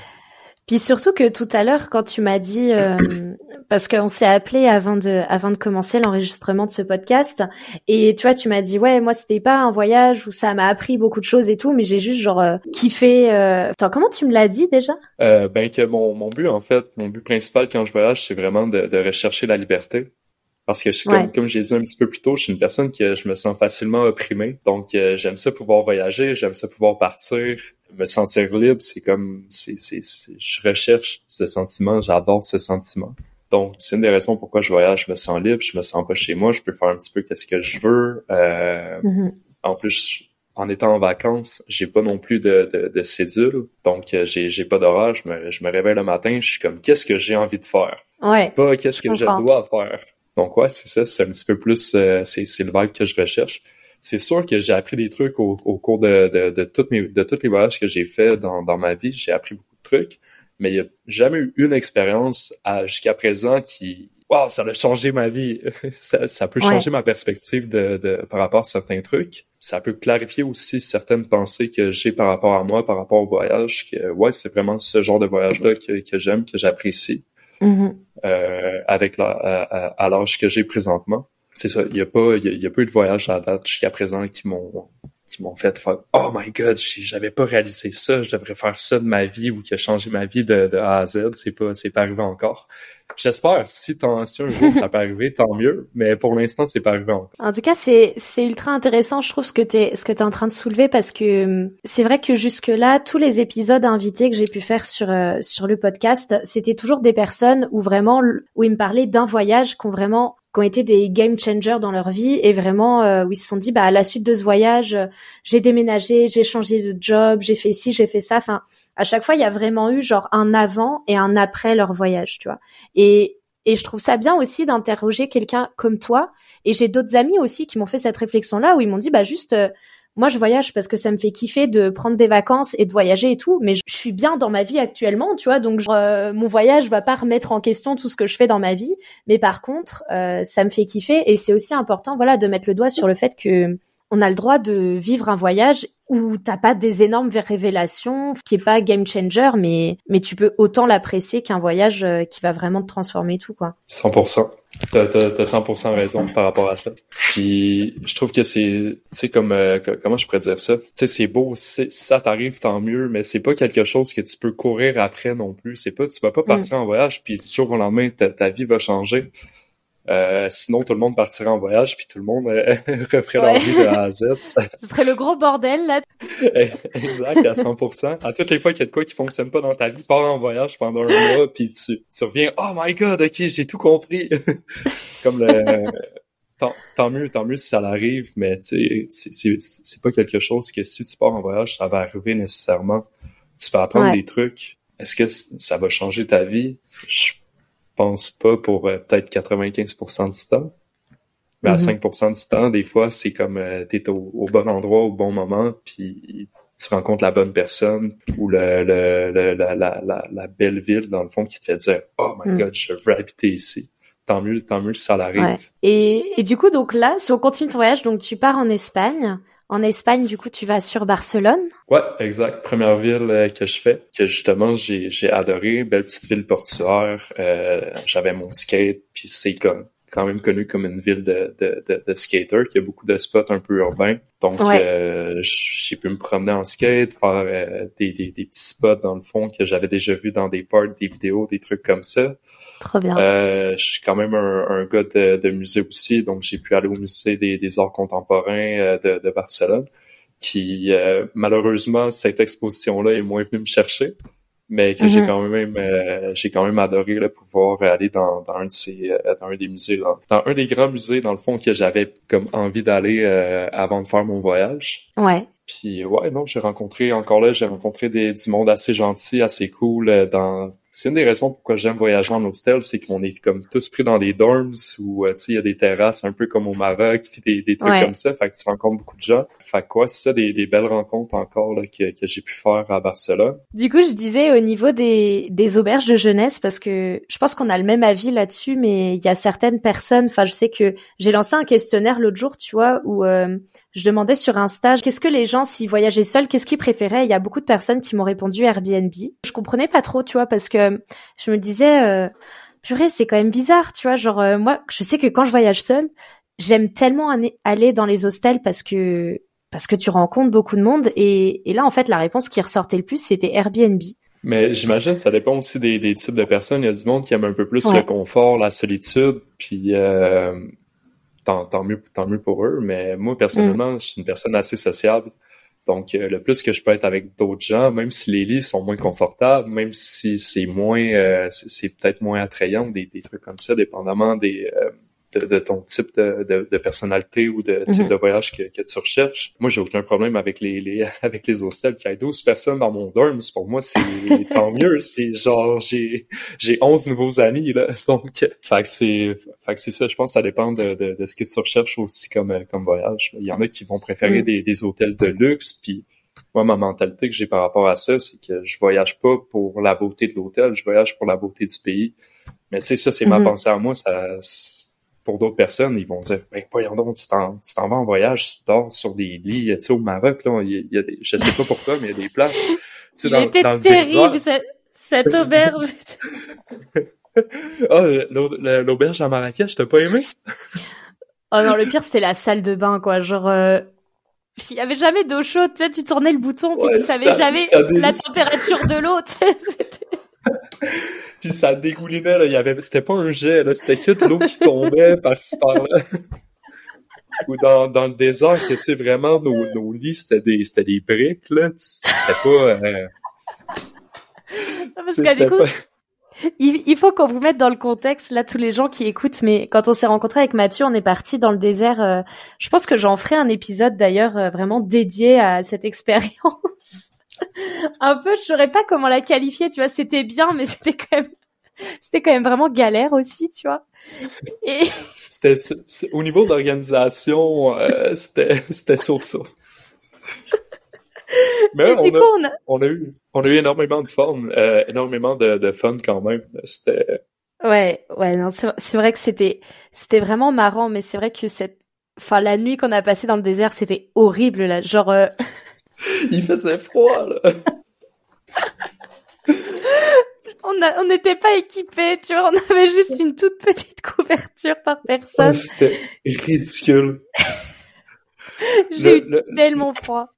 Puis surtout que tout à l'heure, quand tu m'as dit, euh, parce qu'on s'est appelé avant de, avant de commencer l'enregistrement de ce podcast, et tu vois, tu m'as dit, ouais, moi c'était pas un voyage où ça m'a appris beaucoup de choses et tout, mais j'ai juste genre euh, kiffé. Euh... Attends, comment tu me l'as dit déjà? Euh, Ben que mon, mon but en fait, mon but principal quand je voyage, c'est vraiment de, de rechercher la liberté. Parce que je, comme, comme j'ai dit un petit peu plus tôt, je suis une personne que je me sens facilement opprimée. Donc euh, j'aime ça pouvoir voyager, j'aime ça pouvoir partir, me sentir libre. C'est comme, c'est, c'est, je recherche ce sentiment, j'adore ce sentiment. Donc c'est une des raisons pourquoi je voyage. Je me sens libre, je me sens pas chez moi, je peux faire un petit peu qu'est-ce que je veux. Euh, mm-hmm. En plus, en étant en vacances, j'ai pas non plus de, de, de cédule, donc euh, j'ai, j'ai pas d'horaire. Je me, je me réveille le matin, je suis comme qu'est-ce que j'ai envie de faire? Ouais. Pas qu'est-ce que je dois faire. Donc ouais, c'est ça, c'est un petit peu plus, euh, c'est, c'est le vibe que je recherche. C'est sûr que j'ai appris des trucs au, au cours de, de, de, toutes mes, de tous les voyages que j'ai fait dans, dans ma vie. J'ai appris beaucoup de trucs, mais il n'y a jamais eu une expérience jusqu'à présent qui, wow, ça a changé ma vie. ça, ça peut changer ma perspective de, de, par rapport à certains trucs. Ça peut clarifier aussi certaines pensées que j'ai par rapport à moi, par rapport au voyage. Que ouais, c'est vraiment ce genre de voyage-là que, que j'aime, que j'apprécie. Mm-hmm. euh, avec à, l'âge que j'ai présentement. C'est ça, il n'y a pas il y, a, pas eu de voyage à date jusqu'à présent qui m'ont qui m'ont fait faire oh my god j'avais pas réalisé ça je devrais faire ça de ma vie ou qui a changé ma vie de, de A à Z c'est pas c'est pas arrivé encore J'espère, si, si un jour ça peut arriver, tant mieux, mais pour l'instant, c'est pas arrivé. En tout cas, c'est, c'est ultra intéressant, je trouve, ce que t'es, ce que t'es en train de soulever, parce que hum, c'est vrai que jusque-là, tous les épisodes invités que j'ai pu faire sur, euh, sur le podcast, c'était toujours des personnes où vraiment, où ils me parlaient d'un voyage qu'on vraiment qui ont été des game changers dans leur vie et vraiment euh, où ils se sont dit bah à la suite de ce voyage j'ai déménagé j'ai changé de job j'ai fait ci j'ai fait ça enfin à chaque fois, il y a vraiment eu genre un avant et un après leur voyage, tu vois. Et et je trouve ça bien aussi d'interroger quelqu'un comme toi. Et j'ai d'autres amis aussi qui m'ont fait cette réflexion-là où ils m'ont dit, bah juste, euh, moi je voyage parce que ça me fait kiffer de prendre des vacances et de voyager et tout, mais je suis bien dans ma vie actuellement, tu vois. Donc euh, mon voyage va pas remettre en question tout ce que je fais dans ma vie, mais par contre, euh, ça me fait kiffer et c'est aussi important, voilà, de mettre le doigt sur le fait que on a le droit de vivre un voyage où t'as pas des énormes révélations, qui est pas game changer, mais mais tu peux autant l'apprécier qu'un voyage euh, qui va vraiment te transformer tout quoi. 100%. T'as, t'as, 100% raison par rapport à ça. Puis je trouve que c'est, tu sais comme euh, comment je pourrais dire ça? Tu sais c'est beau, si ça t'arrive tant mieux, mais c'est pas quelque chose que tu peux courir après non plus. C'est pas, tu vas pas mm. partir en voyage puis du jour au lendemain ta, ta vie va changer. Euh, sinon, tout le monde partirait en voyage, puis tout le monde euh, referait leur vie de A à Z. Ce serait le gros bordel, là. exact, à 100%. À toutes les fois qu'il y a de quoi qui fonctionne pas dans ta vie, pars en voyage pendant un mois, puis tu, tu reviens, oh my god, ok, j'ai tout compris. Comme le... Tant, mieux, tant mieux si ça l'arrive, mais tu sais, c'est pas quelque chose que si tu pars en voyage, ça va arriver nécessairement. Tu vas apprendre des trucs. Est-ce que ça va changer ta vie? Pense pas pour euh, peut-être 95% du temps. Mais à 5% mm-hmm. du temps, des fois, c'est comme euh, tu es au, bon endroit au bon moment, puis tu rencontres la bonne personne ou le, le, la, la, la, belle ville, dans le fond, qui te fait dire « Oh my mm. God, je veux habiter ici ». Tant mieux, tant mieux si ça arrive. Et, et du coup, donc là, si on continue ton voyage, donc tu pars en Espagne. En Espagne, du coup, tu vas sur Barcelone? Ouais, exact. Première ville euh, que je fais, que justement j'ai j'ai adoré, belle petite ville portuaire. Euh, J'avais mon skate, puis c'est comme quand même connu comme une ville de, de, de, de skaters, qui a beaucoup de spots un peu urbains. Donc, euh, j'ai pu me promener en skate, faire euh, des, des, des, petits spots dans le fond que j'avais déjà vu dans des parts, des vidéos, des trucs comme ça. Trop bien. Euh, je suis quand même un, un gars de, de, musée aussi, donc j'ai pu aller au musée des, des arts contemporains euh, de, de, Barcelone, qui euh, malheureusement cette exposition-là est moins venue me chercher, mais que j'ai mhm. quand même euh, j'ai quand même adoré là, pouvoir aller dans, dans un de ces dans un des musées dans, dans, un des grands musées dans le fond que j'avais comme envie d'aller avant de faire mon voyage. Ouais. Puis ouais non j'ai rencontré encore là j'ai rencontré des, du monde assez gentil assez cool dans c'est une des raisons pourquoi j'aime voyager en hostel, c'est qu'on est comme tous pris dans des dorms où, euh, tu sais, il y a des terrasses un peu comme au Maroc, puis des, des trucs comme ça, fait que tu rencontres beaucoup de gens. Fait que quoi, c'est ça, des, des belles rencontres encore là, que, que j'ai pu faire à Barcelone. Du coup, je disais au niveau des, des auberges de jeunesse, parce que je pense qu'on a le même avis là-dessus, mais il y a certaines personnes, enfin, je sais que j'ai lancé un questionnaire l'autre jour, tu vois, où euh, je demandais sur un stage, qu'est-ce que les gens, s'ils voyageaient seuls, qu'est-ce qu'ils préféraient? Il y a beaucoup de personnes qui m'ont répondu Airbnb. Je comprenais pas trop, tu vois, parce que je me disais, euh, purée, c'est quand même bizarre, tu vois. Genre, euh, moi, je sais que quand je voyage seule, j'aime tellement aller dans les hostels parce que parce que tu rencontres beaucoup de monde. Et, et là, en fait, la réponse qui ressortait le plus, c'était Airbnb. Mais j'imagine ça dépend aussi des, des, types de personnes. Il y a du monde qui aime un peu plus le confort, la solitude, puis euh, tant, tant, mieux, tant mieux pour eux. Mais moi, personnellement, mm. je suis une personne assez sociable. Donc, euh, le plus que je peux être avec d'autres gens, même si les lits sont moins confortables, même si c'est moins, euh, c'est peut-être moins attrayant, des, des, trucs comme ça, dépendamment des, euh, de, ton type de, de, personnalité ou de type mhm. de voyage que, que, tu recherches. Moi, j'ai aucun problème avec les, les avec les hostels. Qu'il y ait 12 personnes dans mon dorm, pour moi, c'est tant mieux. C'est genre, j'ai j'ai 11 nouveaux amis, là. Donc, fait que c'est fait c'est ça. Je pense que ça dépend de, de, de, ce que tu recherches aussi comme, comme voyage. Il y en a qui vont préférer mhm. des, des hôtels de luxe, puis moi, ma mentalité que j'ai par rapport à ça, c'est que je voyage pas pour la beauté de l'hôtel, je voyage pour la beauté du pays. Mais tu sais, ça, c'est ma mhm. pensée à moi. Ça, pour d'autres personnes, ils vont dire, ben, voyons donc, tu t'en, vas en voyage, tu dors sur des lits, tu sais, au Maroc, là, il y a des, je sais pas pour toi, mais il y a des places, tu sais, dans, était dans terrible, cette, cette auberge. oh, l'auberge à Marrakech, t'as pas aimé? oh non, le pire, c'était la salle de bain, quoi, genre, euh... il y avait jamais d'eau chaude, tu sais, tu tournais le bouton, puis tu savais jamais la température de l'eau, puis ça dégoulinait, là. Il y avait, c'était pas un jet, là. C'était que de l'eau qui tombait par-ci, par-là. Ou dans, dans le désert, que, tu sais, vraiment, nos, nos lits, c'était des, c'était des briques, là. C'était pas, euh... Parce que, du coup, il, il, faut qu'on vous mette dans le contexte, là, tous les gens qui écoutent, mais quand on s'est rencontré avec Mathieu, on est parti dans le désert. Euh, je pense que j'en ferai un épisode, d'ailleurs, euh, vraiment dédié à cette expérience un peu, je saurais pas comment la qualifier, tu vois, c'était bien, mais c'était quand même, c'était quand même vraiment galère aussi, tu vois. Et... C'était, au niveau d'organisation, euh, c'était, c'était. Mais on, a, on, a... on, a, eu, on a eu énormément de fun, euh, énormément de, de fun quand même. C'était. Ouais, ouais, non, c'est vrai que c'était, c'était vraiment marrant, mais c'est vrai que cette, enfin, la nuit qu'on a passée dans le désert, c'était horrible là, genre. Euh, Il faisait froid, là. on n'était pas équipés, tu vois, on avait juste une toute petite couverture par personne. C'était ridicule. J'ai eu tellement froid.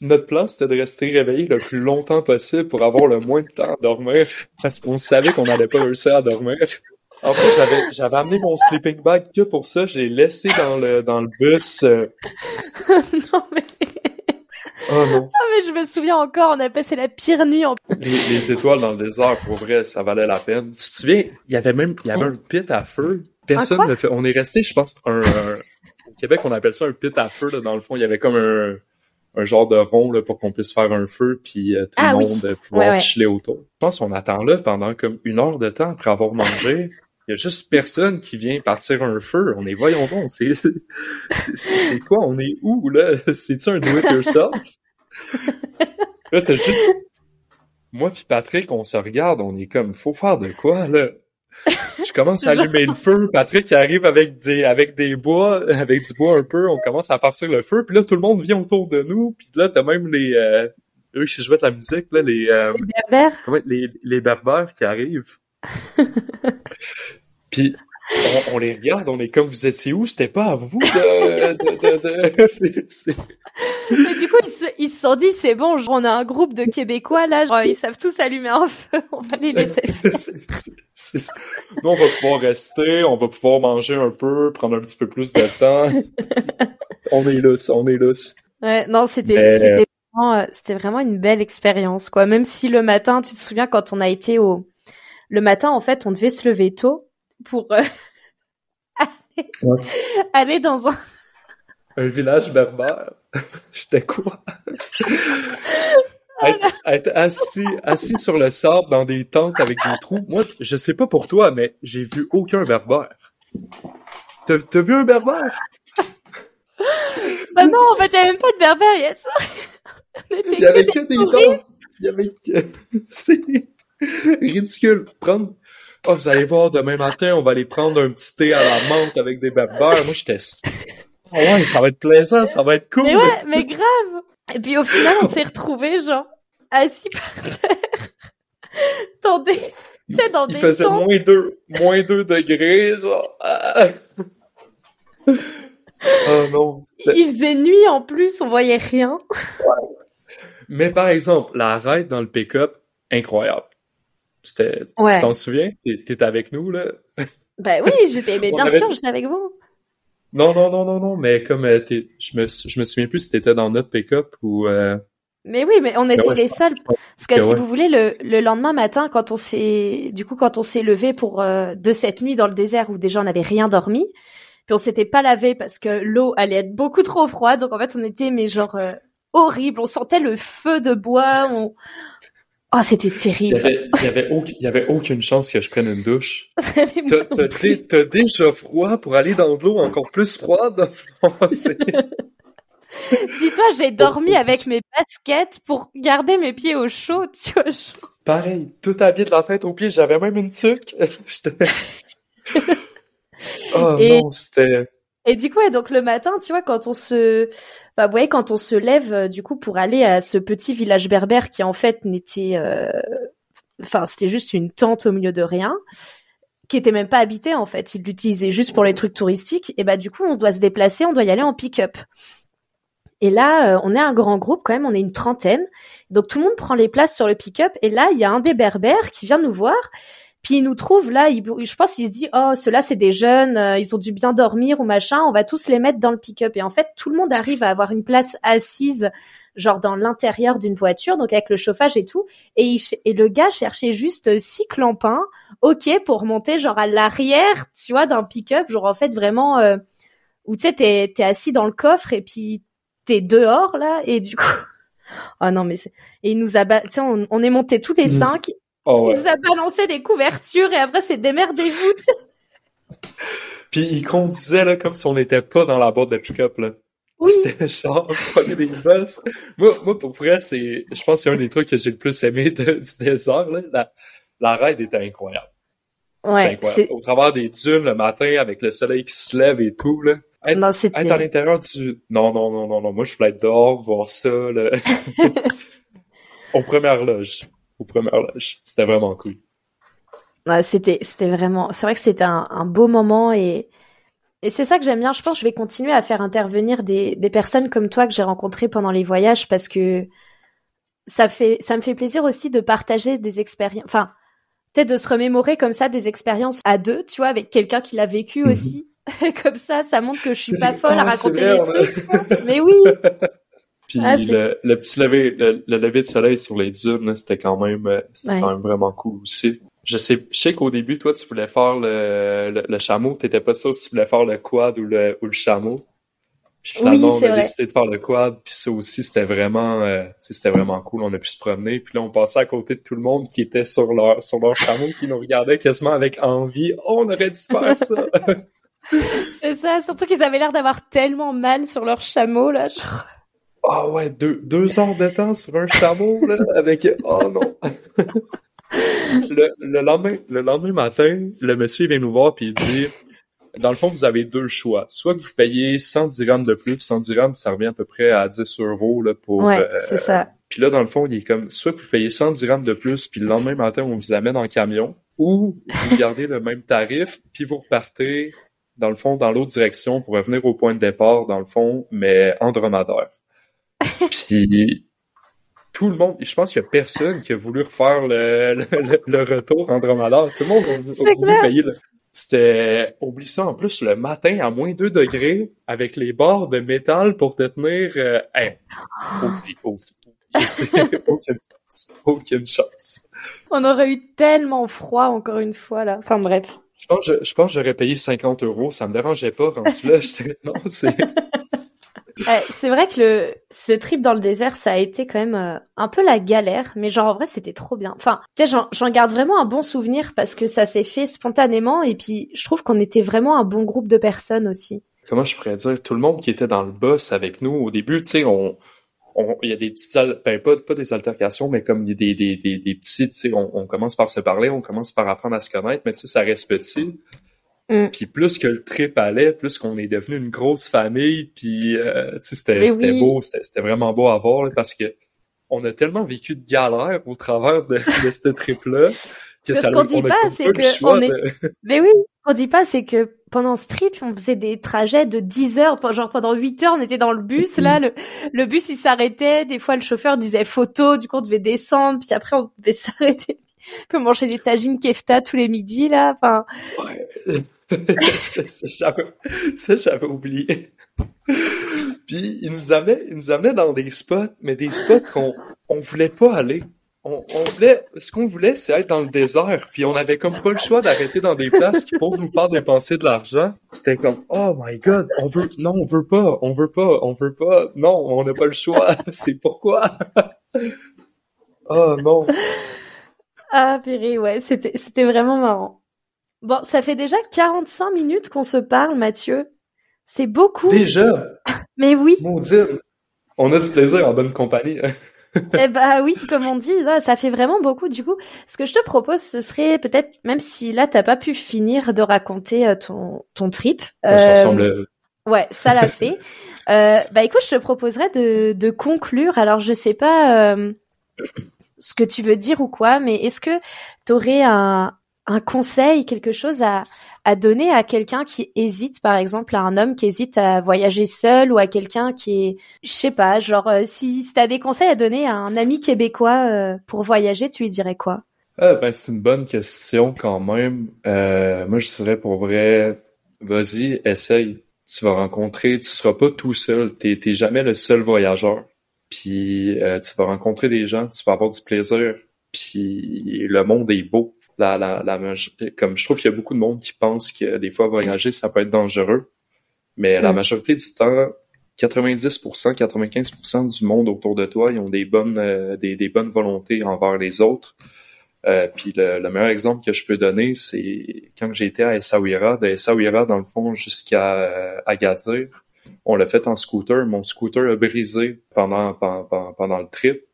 Notre plan, c'était de rester réveillé le plus longtemps possible pour avoir le moins de temps à dormir, parce qu'on savait qu'on n'allait pas réussir à dormir. En fait, j'avais, j'avais amené mon sleeping bag que pour ça. J'ai laissé dans le, dans le bus. Euh, non, mais... Oh non. Ah mais je me souviens encore, on a passé la pire nuit en... les, étoiles dans le désert, pour vrai, ça valait la peine. Tu te souviens, il y avait même, il y avait un pit à feu. Personne ne fait. On est resté, je pense, un, au Québec, on appelle ça un pit à feu. Là, dans le fond, il y avait comme un, un genre de rond là, pour qu'on puisse faire un feu, puis euh, tout le ah monde oui. pouvoir chiller autour. Je pense qu'on attend là pendant comme une heure de temps après avoir mangé. Il y a juste personne qui vient partir un feu. On est, voyons donc, c'est, c'est, quoi? On est où, là? C'est-tu un do-it-yourself? là, t'as juste... Moi puis Patrick, on se regarde, on est comme, faut faire de quoi, là? Je commence à allumer le feu. Patrick arrive avec des avec des bois, avec du bois un peu. On commence à partir le feu. Puis là, tout le monde vient autour de nous. Puis là, t'as même les euh, eux qui jouent de la musique là, les euh, les berbères. les, les berbères qui arrivent. Puis on, on, les regarde, on est comme vous étiez où? C'était pas à vous de. de, de, c'est, Mais du coup, ils se, ils se sont dit c'est bon, on a un groupe de Québécois là, genre, ils savent tous allumer un feu, on va les laisser. c'est, Nous, on va pouvoir rester, on va pouvoir manger un peu, prendre un petit peu plus de temps. on est là, on est là. Ouais, non, c'était, c'était vraiment, euh, c'était vraiment une belle expérience, quoi. Même si le matin, tu te souviens quand on a été au, le matin, en fait, on devait se lever tôt pour euh, aller, dans un... Un village berbère. J'étais quoi? être, assis, assis sur le sable dans des tentes avec des trous. Moi, je sais pas pour toi, mais j'ai vu aucun berbère. T'as, vu un berbère? bah non, en fait, il n'y avait même pas de berbère, il y a ça. Il y avait que des tentes. Il y avait que... C'est ridicule. Prendre... Oh, vous allez voir, demain matin, on va aller prendre un petit thé à la menthe avec des berbères. Moi, j'étais... Oh ouais, ça va être plaisant, ça va être cool. Mais ouais, mais grave. Et puis au final, on s'est retrouvés, genre, assis par terre. dans des, tu sais, dans Il faisait moins deux, moins deux degrés, genre. oh non. Il faisait nuit en plus, on voyait rien. Mais par exemple, la ride dans le pick-up, incroyable. C'était, tu t'en souviens? T'étais avec nous, là? Ben oui, j'étais, mais bien sûr, j'étais avec vous. Non, non, non, non, non, mais comme euh, je me je me souviens plus si t'étais dans notre pick-up ou euh... Mais oui, mais on était les seuls. Parce que si vous voulez, le, le lendemain matin, quand on s'est, du coup, quand on s'est levé pour euh, de cette nuit dans le désert où déjà on n'avait rien dormi, puis on s'était pas lavé parce que l'eau allait être beaucoup trop froide, donc en fait on était mais genre euh, horrible. On sentait le feu de bois. On... Oh, c'était terrible. Il y avait, il y avait, aucune chance que je prenne une douche. T'as déjà froid pour aller dans l'eau encore plus froide? Dis-toi, j'ai dormi avec mes baskets pour garder mes pieds au chaud, tu vois. Pareil, tout habillé de la tête aux pieds, j'avais même une tuque. oh non, c'était... Et du coup, donc le matin, tu vois, quand on se, bah, quand on se lève, euh, du coup, pour aller à ce petit village berbère qui en fait n'était, euh, enfin, c'était juste une tente au milieu de rien, qui était même pas habité en fait. Ils l'utilisaient juste pour les trucs touristiques. Et bah du coup, on doit se déplacer, on doit y aller en pick-up. Et là, euh, on est un grand groupe quand même, on est une trentaine. Donc tout le monde prend les places sur le pick-up. Et là, il y a un des berbères qui vient nous voir puis il nous trouve là, il, je pense qu'il se dit oh ceux-là c'est des jeunes, euh, ils ont dû bien dormir ou machin, on va tous les mettre dans le pick-up. Et en fait tout le monde arrive à avoir une place assise genre dans l'intérieur d'une voiture, donc avec le chauffage et tout. Et, et le gars cherchait juste six clampins, ok, pour monter genre à l'arrière, tu vois, d'un pick-up, genre en fait vraiment euh, où tu sais t'es es assis dans le coffre et puis t'es dehors là et du coup. Oh non mais c'est et il nous a tu on, on est monté tous les cinq Oh, il nous a balancé des couvertures et après c'est démerdez-vous. Puis il conduisait là comme si on n'était pas dans la boîte de pick-up là. Oui. C'était genre prenait des bosses. Moi, moi pour vrai, c'est, je pense que c'est un des trucs que j'ai le plus aimé de, du désert là. La, la ride était incroyable. Ouais. Incroyable. Au travers des dunes le matin avec le soleil qui se lève et tout là. Être, non, être à l'intérieur du. Non, non, non, non, non. Moi, je voulais être dehors, voir ça. Là. Aux premières loges aux premières loges. C'était vraiment cool. c'était, c'était vraiment, c'est vrai que c'était un, beau moment et, et c'est ça que j'aime bien. Je pense que je vais continuer à faire intervenir des, des personnes comme toi que j'ai rencontrées pendant les voyages parce que ça fait, ça me fait plaisir aussi de partager des expériences, enfin, peut-être de se remémorer comme ça des expériences à deux, tu vois, avec quelqu'un qui l'a vécu mhm. aussi. comme ça, ça montre que je suis pas folle à ah, raconter les trucs. Mais oui. Puis ah, le, le, petit lever, le, lever de soleil sur les dunes, c'était quand même, euh, c'était quand même vraiment cool aussi. Je sais, je sais qu'au début, toi, tu voulais faire le, le, le chameau. T'étais pas sûr si tu voulais faire le quad ou le, ou le chameau. Puis finalement, on a décidé de faire le quad. Puis ça aussi, c'était vraiment, euh, c'était vraiment cool. On a pu se promener. Puis là, on passait à côté de tout le monde qui était sur leur, sur leur chameau, qui nous regardait quasiment avec envie. Oh, on aurait dû faire ça. C'est ça. Surtout qu'ils avaient l'air d'avoir tellement mal sur leur chameau, là. Ah oh ouais, deux, deux heures de temps sur un chameau, là, avec... Oh non! le, le, lendemain, le lendemain matin, le monsieur vient nous voir puis il dit, dans le fond, vous avez deux choix. Soit que vous payez 110 dirhams de plus, 110 dirhams, ça revient à peu près à 10 euros là, pour... Ouais, euh, c'est ça. Puis là, dans le fond, il est comme, soit que vous payez 110 dirhams de plus, puis le lendemain matin, on vous amène en camion, ou vous gardez le même tarif, puis vous repartez, dans le fond, dans l'autre direction pour revenir au point de départ, dans le fond, mais en dromadaire. Puis tout le monde, je pense qu'il y a personne qui a voulu refaire le, le, retour en dromadaire. Tout le monde a, voulu payer le... C'était, oublie ça, en plus, le matin à moins 2 degrés, avec les barres de métal pour te tenir, euh, hey, aucune, aucune chance. On aurait eu tellement froid, encore une fois, là. Enfin, bref. Je pense, je, pense que j'aurais payé 50 euros, ça me dérangeait pas, rendu là, j'étais, non, c'est, c'est vrai que le ce trip dans le désert, ça a été quand même euh, un peu la galère, mais genre en vrai c'était trop bien. Enfin, tu sais, j'en garde vraiment un bon souvenir parce que ça s'est fait spontanément et puis je trouve qu'on était vraiment un bon groupe de personnes aussi. Comment je pourrais dire, tout le monde qui était dans le boss avec nous au début, tu sais, on il y a des petites, ben, pas, pas des altercations, mais comme il y a des, des, des, des sais, on, on, commence par se parler, on commence par apprendre à se connaître, mais tu sais, ça reste petit. Mm. Puis plus que le trip allait, plus qu'on est devenu une grosse famille, puis euh, c'était, beau, c'était, vraiment beau à voir, parce que on a tellement vécu de galères au travers de, de ce trip-là. Que ce qu'on dit pas, c'est que on est... Mais oui, qu'on dit pas, c'est que pendant ce trip, on faisait des trajets de 10 heures, genre pendant 8 heures, on était dans le bus, là, le, le bus, il s'arrêtait, des fois, le chauffeur disait photo, du coup, on devait descendre, puis après, on devait s'arrêter, puis manger des tagines kefta tous les midis, là, enfin... Ouais. Ça, j'avais oublié. puis, il nous amenait, il nous amenait dans des spots, mais des spots qu'on on voulait pas aller on, voulait, ce qu'on voulait, c'est être dans le désert, puis on avait comme pas le choix d'arrêter dans des places qui pour nous faire dépenser de l'argent. C'était comme, oh my god, on veut, non, on veut pas, on veut pas, on veut pas, non, on n'a pas le choix, c'est pourquoi? oh non. Ah, péré, ouais, c'était, c'était vraiment marrant. Bon, ça fait déjà 45 minutes qu'on se parle, Mathieu. C'est beaucoup. Déjà? Mais oui. Mon Dieu. On a du plaisir en bonne compagnie. eh bah oui, comme on dit, là, ça fait vraiment beaucoup. Du coup, ce que je te propose, ce serait peut-être, même si là t'as pas pu finir de raconter euh, ton ton trip. Euh, ouais, ça l'a fait. euh, bah écoute, je te proposerais de de conclure. Alors je sais pas euh, ce que tu veux dire ou quoi, mais est-ce que t'aurais un un conseil, quelque chose à à donner à quelqu'un qui hésite, par exemple, à un homme qui hésite à voyager seul ou à quelqu'un qui est, je sais pas, genre, euh, si, si tu as des conseils à donner à un ami québécois euh, pour voyager, tu lui dirais quoi? Ah, ben, c'est une bonne question quand même. Euh, moi, je dirais pour vrai, vas-y, essaye. Tu vas rencontrer, tu seras pas tout seul. T'es, t'es jamais le seul voyageur. Puis tu vas rencontrer des gens, tu vas avoir du plaisir. Puis le monde est beau la, la, la, comme je trouve qu'il y a beaucoup de monde qui pense que des fois voyager ça peut être dangereux, mais la mm. majorité du temps, 90%, 95% du monde autour de toi, ils ont des bonnes, euh, des, des, bonnes volontés envers les autres. Euh, puis le, le, meilleur exemple que je peux donner, c'est quand j'étais à Essaouira, de Essaouira dans le fond jusqu'à euh, Agadir. On l'a fait en scooter. Mon scooter a brisé pendant, pendant, pendant le trip.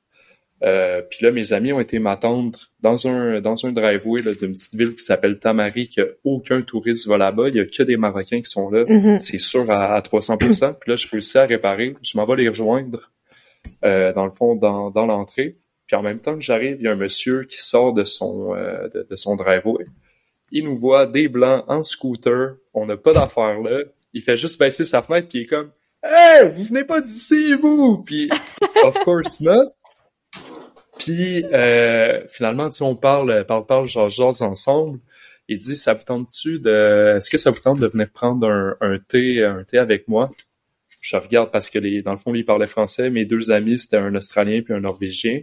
Euh, puis là, mes amis ont été m'attendre dans un dans un driveway d'une petite ville qui s'appelle Tamari, que aucun touriste va là-bas. Il y a que des Marocains qui sont là. Mm-hmm. C'est sûr à, 300%. puis là, je réussis à réparer. Je m'en vais les rejoindre euh, dans le fond, dans, dans l'entrée. Puis en même temps que j'arrive, il y a un monsieur qui sort de son euh, de, de, son driveway. Il nous voit des blancs en scooter. On n'a pas d'affaires là. Il fait juste baisser sa fenêtre puis il est comme Hey, vous venez pas d'ici, vous! Puis, of course not. Puis euh, finalement, tu on parle, parle, parle, genre, genre ensemble. Il dit, ça vous tente-tu de, est-ce que ça vous tente de venir prendre un, un thé, un thé avec moi? Je regarde parce que les, dans le fond, lui, il parlait français. Mes deux amis, c'était un Australien puis un Norvégien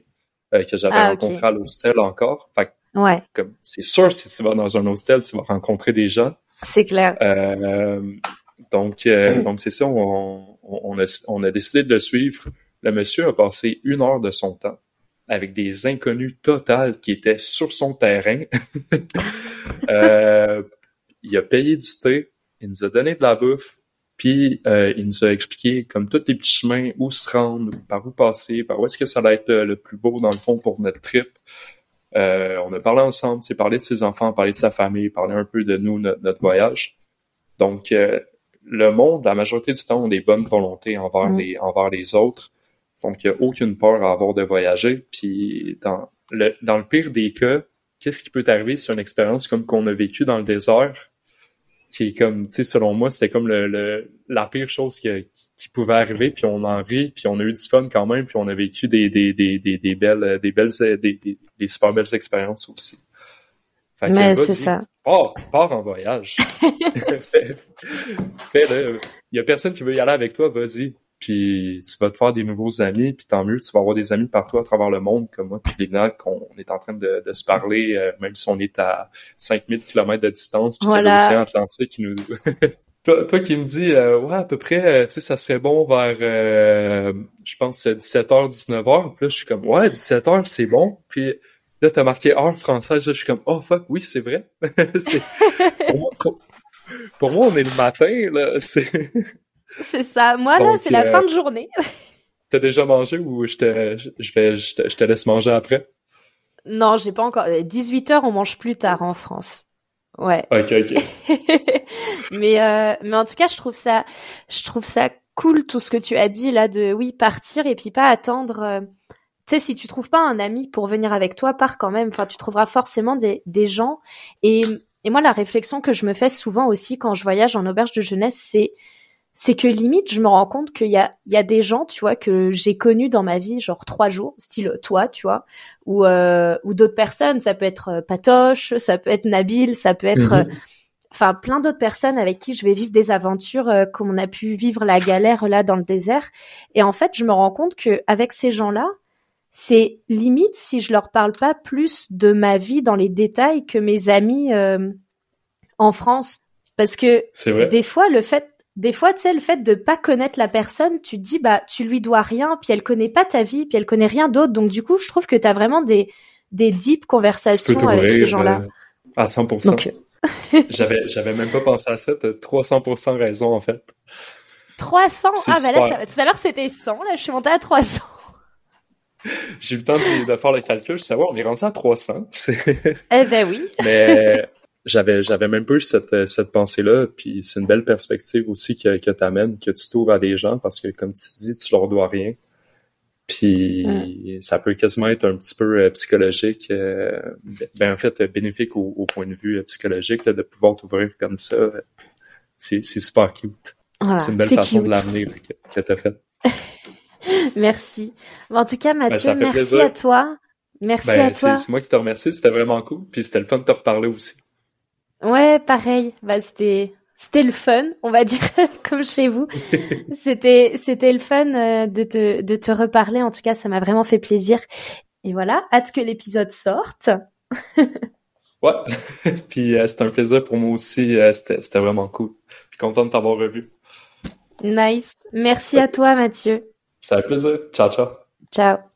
euh, que j'avais ah, rencontré à l'hostel encore. Fait ouais. comme c'est sûr, si tu vas dans un hostel, tu vas rencontrer des gens. C'est clair. Euh, donc, euh, donc c'est ça. On, on, a, on a décidé de le suivre. Le monsieur a passé une heure de son temps avec des inconnus totales qui étaient sur son terrain. euh, il a payé du thé, il nous a donné de la bouffe, puis euh, il nous a expliqué comme tous les petits chemins où se rendre, par où passer, par où est-ce que ça va être le, plus beau dans le fond pour notre trip. Euh, on a parlé ensemble, c'est parlé de ses enfants, parlé de sa famille, parlé un peu de nous, notre, voyage. Donc euh, le monde, la majorité du temps, ont des bonnes volontés envers mm. les envers les autres. Donc, il n'y a aucune peur à avoir de voyager. Puis, dans le, dans le pire des cas, qu'est-ce qui peut arriver sur une expérience comme qu'on a vécu dans le désert, qui est comme, tu sais, selon moi, c'était comme le, la pire chose qui, qui, pouvait arriver, puis on en rit, puis on a eu du fun quand même, puis on a vécu des, des, des, des, des belles, des belles, des, des, super belles expériences aussi. Mais c'est ça. Pars, pars en voyage. Fais-le. Il y a personne qui veut y aller avec toi, vas-y puis tu vas te faire des nouveaux amis, puis tant mieux, tu vas avoir des amis partout à travers le monde, comme moi, puis Lina, qu'on est en train de, se parler, euh, même si on est à 5000 km de distance, puis l'océan Atlantique qui nous... Toi, toi qui me dis, euh, ouais, à peu près, euh, tu sais, ça serait bon vers, euh, je pense, 17h, 19h. Puis là, je suis comme, ouais, 17h, c'est bon. Puis là, t'as marqué heure française. Là, je suis comme, oh fuck, oui, c'est vrai. c'est, pour, moi, pour, moi, on est le matin, là. C'est, c'est ça. Moi, là, c'est la fin de journée. T'as déjà mangé ou je te, je vais, je te, je te laisse manger après? Non, j'ai pas encore. 18h, on mange plus tard en France. Ouais. Ok, ok. mais euh, mais en tout cas, je trouve ça je trouve ça cool tout ce que tu as dit là de oui partir et puis pas attendre. Euh, tu sais, si tu trouves pas un ami pour venir avec toi, pars quand même. Enfin, tu trouveras forcément des des gens. Et et moi, la réflexion que je me fais souvent aussi quand je voyage en auberge de jeunesse, c'est c'est que limite, je me rends compte qu'il y a, il y a des gens, tu vois, que j'ai connus dans ma vie, genre trois jours, style toi, tu vois, ou, euh, ou d'autres personnes. Ça peut être euh, Patoche, ça peut être Nabil, ça peut être, mhm. euh, enfin, plein d'autres personnes avec qui je vais vivre des aventures, euh, comme on a pu vivre la galère là dans le désert. Et en fait, je me rends compte que avec ces gens-là, c'est limite si je leur parle pas plus de ma vie dans les détails que mes amis en France parce que des fois le fait des fois, tu sais, le fait de pas connaître la personne, tu te dis, bah, tu lui dois rien, puis elle connaît pas ta vie, puis elle connaît rien d'autre. Donc, du coup, je trouve que tu as vraiment des, des deep conversations avec ces gens-là. Euh, à 100%. j'avais, j'avais même pas pensé à ça. T'as 300% raison, en fait. 300? Ah, bah là, tout à l'heure, c'était 100. Là, je suis montée à 300. J'ai eu le temps de, faire le calcul, je sais, on est rendu à 300. eh ben oui. Mais j'avais j'avais même pas eu cette, cette pensée-là. Puis c'est une belle perspective aussi que, que t'amènes, que tu t'ouvres à des gens parce que comme tu dis, tu leur dois rien. Puis ça peut quasiment être un petit peu euh, psychologique, euh, ben en fait bénéfique au, point de vue euh, psychologique de pouvoir t'ouvrir comme ça. C'est c'est super cute. c'est une belle façon de l'amener que, que t'as fait. merci. en tout cas, ben, Mathieu, merci à toi. Merci ben, à toi. C'est moi qui te remercie. C'était vraiment cool. Puis c'était le fun de te reparler aussi. Ouais, pareil. Bah, c'était c'était le fun, on va dire comme chez vous. c'était c'était le fun euh, de te de te reparler. En tout cas, ça m'a vraiment fait plaisir. Et voilà, hâte que l'épisode sorte. ouais. Puis euh, c'était un plaisir pour moi aussi. Euh, c'était c'était vraiment cool. Puis content de t'avoir revu. Nice. Merci à toi, Mathieu. Ça fait plaisir. Ciao, ciao. Ciao.